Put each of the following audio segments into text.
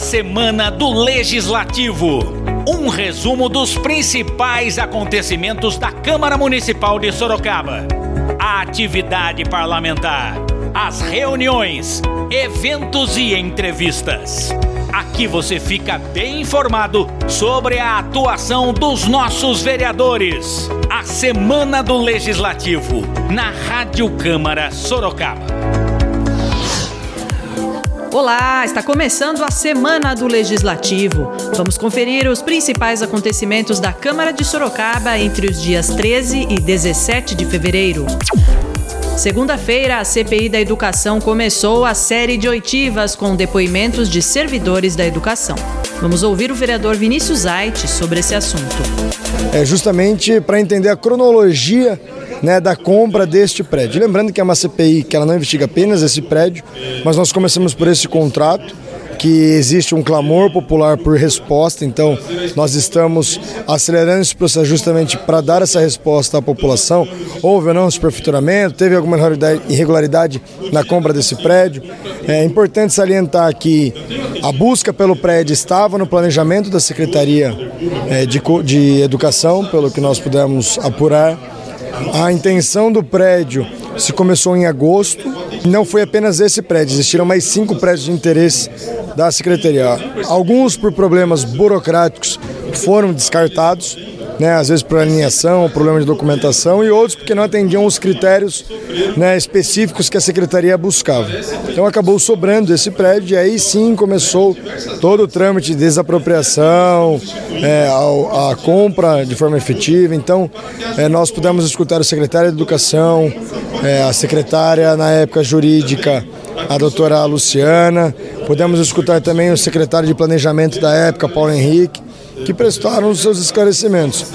Semana do Legislativo. Um resumo dos principais acontecimentos da Câmara Municipal de Sorocaba. A atividade parlamentar, as reuniões, eventos e entrevistas. Aqui você fica bem informado sobre a atuação dos nossos vereadores. A Semana do Legislativo, na Rádio Câmara Sorocaba. Olá, está começando a Semana do Legislativo. Vamos conferir os principais acontecimentos da Câmara de Sorocaba entre os dias 13 e 17 de fevereiro. Segunda-feira, a CPI da Educação começou a série de oitivas com depoimentos de servidores da educação. Vamos ouvir o vereador Vinícius Aite sobre esse assunto. É justamente para entender a cronologia né, da compra deste prédio. Lembrando que é uma CPI que ela não investiga apenas esse prédio, mas nós começamos por esse contrato que existe um clamor popular por resposta, então nós estamos acelerando esse processo justamente para dar essa resposta à população. Houve ou não superfaturamento, teve alguma irregularidade na compra desse prédio. É importante salientar que a busca pelo prédio estava no planejamento da Secretaria é, de Educação, pelo que nós pudemos apurar. A intenção do prédio se começou em agosto. Não foi apenas esse prédio, existiram mais cinco prédios de interesse da Secretaria. Alguns por problemas burocráticos foram descartados né, às vezes por alinhação, problema de documentação, e outros porque não atendiam os critérios né, específicos que a secretaria buscava. Então acabou sobrando esse prédio e aí sim começou todo o trâmite de desapropriação, é, a, a, compra de forma efetiva. Então é, nós pudemos escutar o secretário de Educação, é, a secretária na época jurídica, a doutora Luciana, pudemos escutar também o secretário de Planejamento da época, Paulo Henrique, que prestaram os seus esclarecimentos.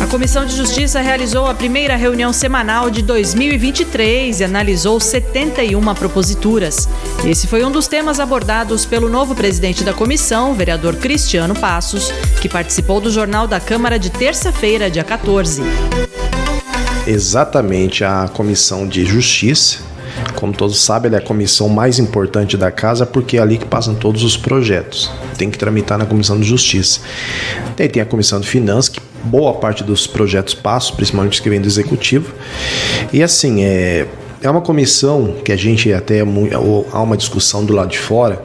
A Comissão de Justiça realizou a primeira reunião semanal de 2023 e analisou 71 proposituras. Esse foi um dos temas abordados pelo novo presidente da comissão, o vereador Cristiano Passos, que participou do Jornal da Câmara de terça-feira, dia 14. Exatamente, a Comissão de Justiça como todos sabem, é a comissão mais importante da casa porque é ali que passam todos os projetos. Tem que tramitar na Comissão de Justiça. Daí tem a Comissão de Finanças, que boa parte dos projetos passam, principalmente os que vêm do Executivo. E assim, é, é uma comissão que a gente até há uma discussão do lado de fora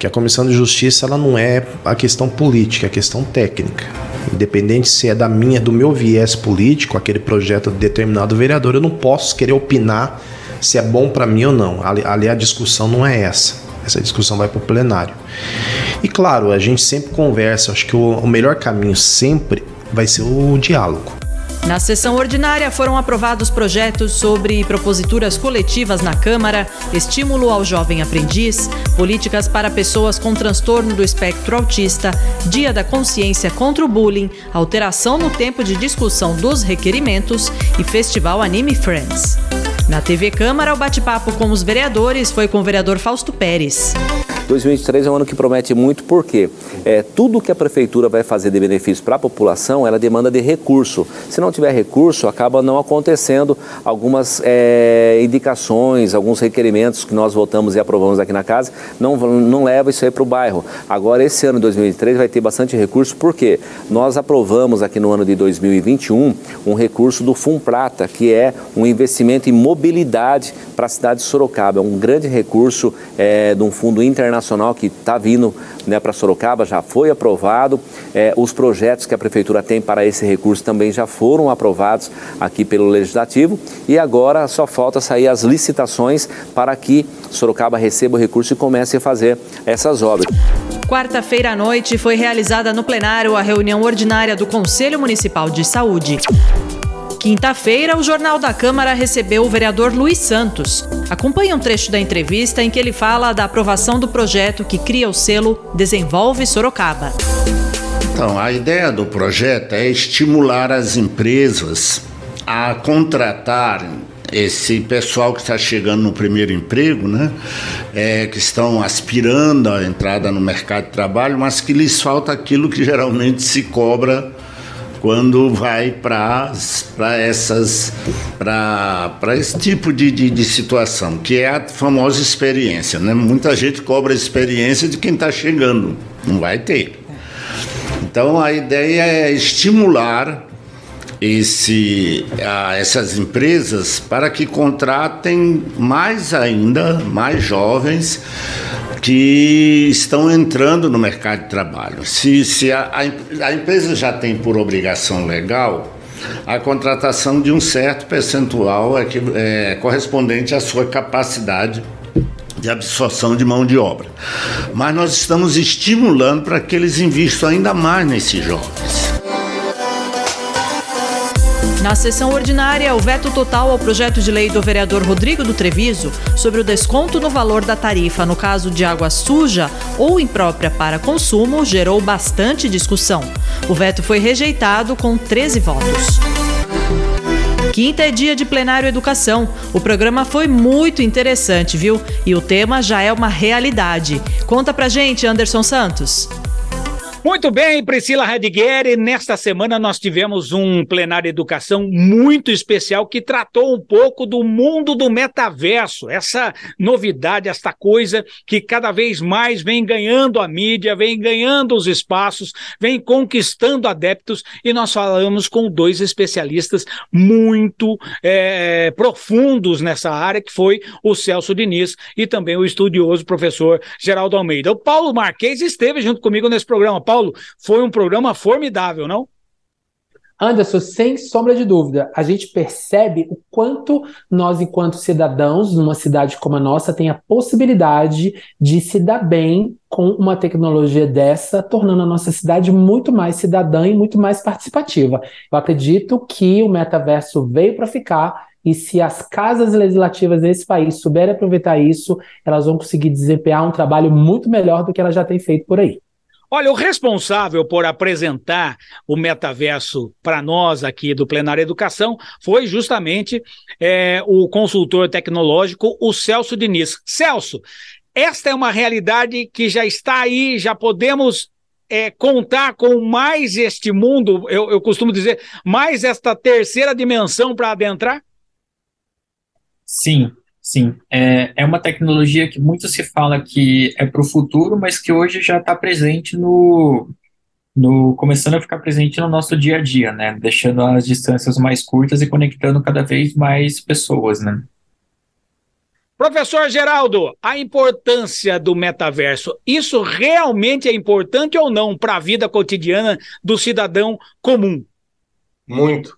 que a comissão de justiça ela não é a questão política, é a questão técnica. Independente se é da minha, do meu viés político, aquele projeto de determinado vereador, eu não posso querer opinar se é bom para mim ou não. Ali, ali a discussão não é essa. Essa discussão vai para o plenário. E claro, a gente sempre conversa. Acho que o, o melhor caminho sempre vai ser o diálogo. Na sessão ordinária foram aprovados projetos sobre proposituras coletivas na Câmara, estímulo ao jovem aprendiz, políticas para pessoas com transtorno do espectro autista, Dia da Consciência contra o Bullying, alteração no tempo de discussão dos requerimentos e Festival Anime Friends. Na TV Câmara, o bate-papo com os vereadores foi com o vereador Fausto Pérez. 2023 é um ano que promete muito porque é, tudo que a prefeitura vai fazer de benefício para a população, ela demanda de recurso. Se não tiver recurso, acaba não acontecendo algumas é, indicações, alguns requerimentos que nós votamos e aprovamos aqui na casa, não, não leva isso aí para o bairro. Agora, esse ano, 2023, vai ter bastante recurso porque nós aprovamos aqui no ano de 2021 um recurso do FUM Prata, que é um investimento em mobilidade para a cidade de Sorocaba. É um grande recurso é, de um fundo internacional internacional que está vindo né, para Sorocaba, já foi aprovado. É, os projetos que a Prefeitura tem para esse recurso também já foram aprovados aqui pelo Legislativo e agora só falta sair as licitações para que Sorocaba receba o recurso e comece a fazer essas obras. Quarta-feira à noite foi realizada no plenário a reunião ordinária do Conselho Municipal de Saúde. Quinta-feira, o Jornal da Câmara recebeu o vereador Luiz Santos. Acompanhe um trecho da entrevista em que ele fala da aprovação do projeto que cria o selo Desenvolve Sorocaba. Então, a ideia do projeto é estimular as empresas a contratar esse pessoal que está chegando no primeiro emprego, né, é, que estão aspirando à entrada no mercado de trabalho, mas que lhes falta aquilo que geralmente se cobra quando vai para essas para esse tipo de, de, de, situação, que é a famosa experiência. Né? Muita gente cobra experiência de quem está chegando, não vai ter. Então a ideia é estimular esse, a, essas empresas para que contratem mais ainda, mais jovens que estão entrando no mercado de trabalho. Se, se a, a, a empresa já tem por obrigação legal a contratação de um certo percentual é, que, é, correspondente à sua capacidade de absorção de mão de obra. Mas nós estamos estimulando para que eles investam ainda mais nesses jovens. Na sessão ordinária, o veto total ao projeto de lei do vereador Rodrigo do Treviso sobre o desconto no valor da tarifa no caso de água suja ou imprópria para consumo gerou bastante discussão. O veto foi rejeitado com 13 votos. Quinta é dia de plenário educação. O programa foi muito interessante, viu? E o tema já é uma realidade. Conta pra gente, Anderson Santos. Muito bem, Priscila Radigueri. Nesta semana nós tivemos um plenário de educação muito especial que tratou um pouco do mundo do metaverso, essa novidade, esta coisa que cada vez mais vem ganhando a mídia, vem ganhando os espaços, vem conquistando adeptos e nós falamos com dois especialistas muito é, profundos nessa área, que foi o Celso Diniz e também o estudioso professor Geraldo Almeida. O Paulo Marquês esteve junto comigo nesse programa. Paulo, Paulo, foi um programa formidável, não? Anderson, sem sombra de dúvida, a gente percebe o quanto nós, enquanto cidadãos, numa cidade como a nossa, tem a possibilidade de se dar bem com uma tecnologia dessa, tornando a nossa cidade muito mais cidadã e muito mais participativa. Eu acredito que o metaverso veio para ficar e se as casas legislativas desse país souberem aproveitar isso, elas vão conseguir desempenhar um trabalho muito melhor do que elas já têm feito por aí. Olha, o responsável por apresentar o metaverso para nós aqui do Plenário Educação foi justamente é, o consultor tecnológico, o Celso Diniz. Celso, esta é uma realidade que já está aí, já podemos é, contar com mais este mundo, eu, eu costumo dizer, mais esta terceira dimensão para adentrar? Sim, Sim, é, é uma tecnologia que muito se fala que é para o futuro, mas que hoje já está presente no, no, começando a ficar presente no nosso dia a dia, né? Deixando as distâncias mais curtas e conectando cada vez mais pessoas, né? Professor Geraldo, a importância do metaverso, isso realmente é importante ou não para a vida cotidiana do cidadão comum? Muito.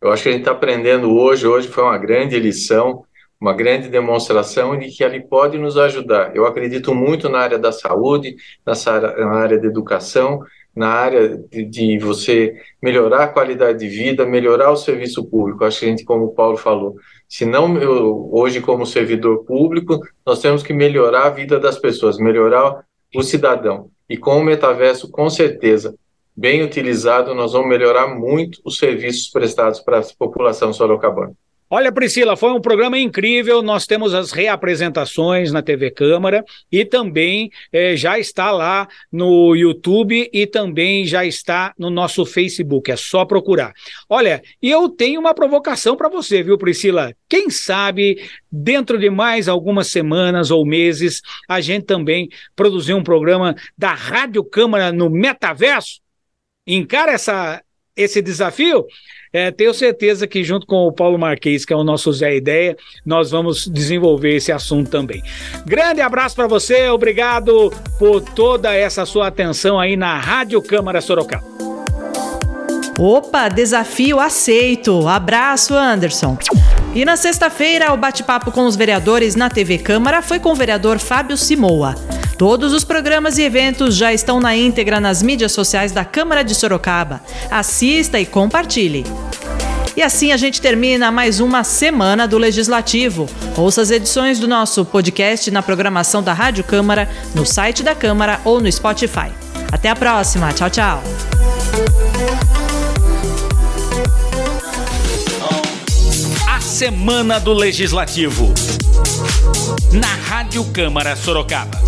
Eu acho que a gente está aprendendo hoje, hoje foi uma grande lição uma grande demonstração de que ele pode nos ajudar. Eu acredito muito na área da saúde, nessa na área da educação, na área de, de, você melhorar a qualidade de vida, melhorar o serviço público. Acho que a gente, como o Paulo falou, se não eu, hoje como servidor público, nós temos que melhorar a vida das pessoas, melhorar o cidadão. E com o metaverso, com certeza, bem utilizado, nós vamos melhorar muito os serviços prestados para a população sorocabana. Olha, Priscila, foi um programa incrível. Nós temos as reapresentações na TV Câmara e também eh, já está lá no YouTube e também já está no nosso Facebook. É só procurar. Olha, e eu tenho uma provocação para você, viu, Priscila? Quem sabe dentro de mais algumas semanas ou meses a gente também produzir um programa da Rádio Câmara no Metaverso? Encara essa, esse desafio? É, tenho certeza que junto com o Paulo Marquês, que é o nosso Zé Ideia, nós vamos desenvolver esse assunto também. Grande abraço para você, obrigado por toda essa sua atenção aí na Rádio Câmara Sorocaba. Opa, desafio aceito. Abraço, Anderson. E na sexta-feira, o bate-papo com os vereadores na TV Câmara foi com o vereador Fábio Simoa. Todos os programas e eventos já estão na íntegra nas mídias sociais da Câmara de Sorocaba. Assista e compartilhe. E assim a gente termina mais uma semana do Legislativo. Ouça as edições do nosso podcast na programação da Rádio Câmara, no site da Câmara ou no Spotify. Até a próxima. Tchau, tchau. Semana do Legislativo na Rádio Câmara Sorocaba.